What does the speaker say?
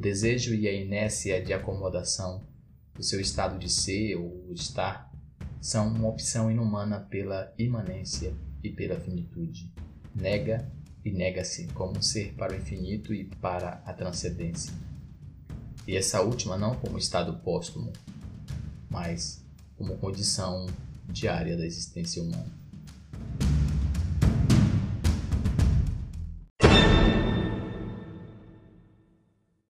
O desejo e a inércia de acomodação do seu estado de ser ou estar são uma opção inumana pela imanência e pela finitude. Nega e nega-se como um ser para o infinito e para a transcendência. E essa última não como estado póstumo, mas como condição diária da existência humana.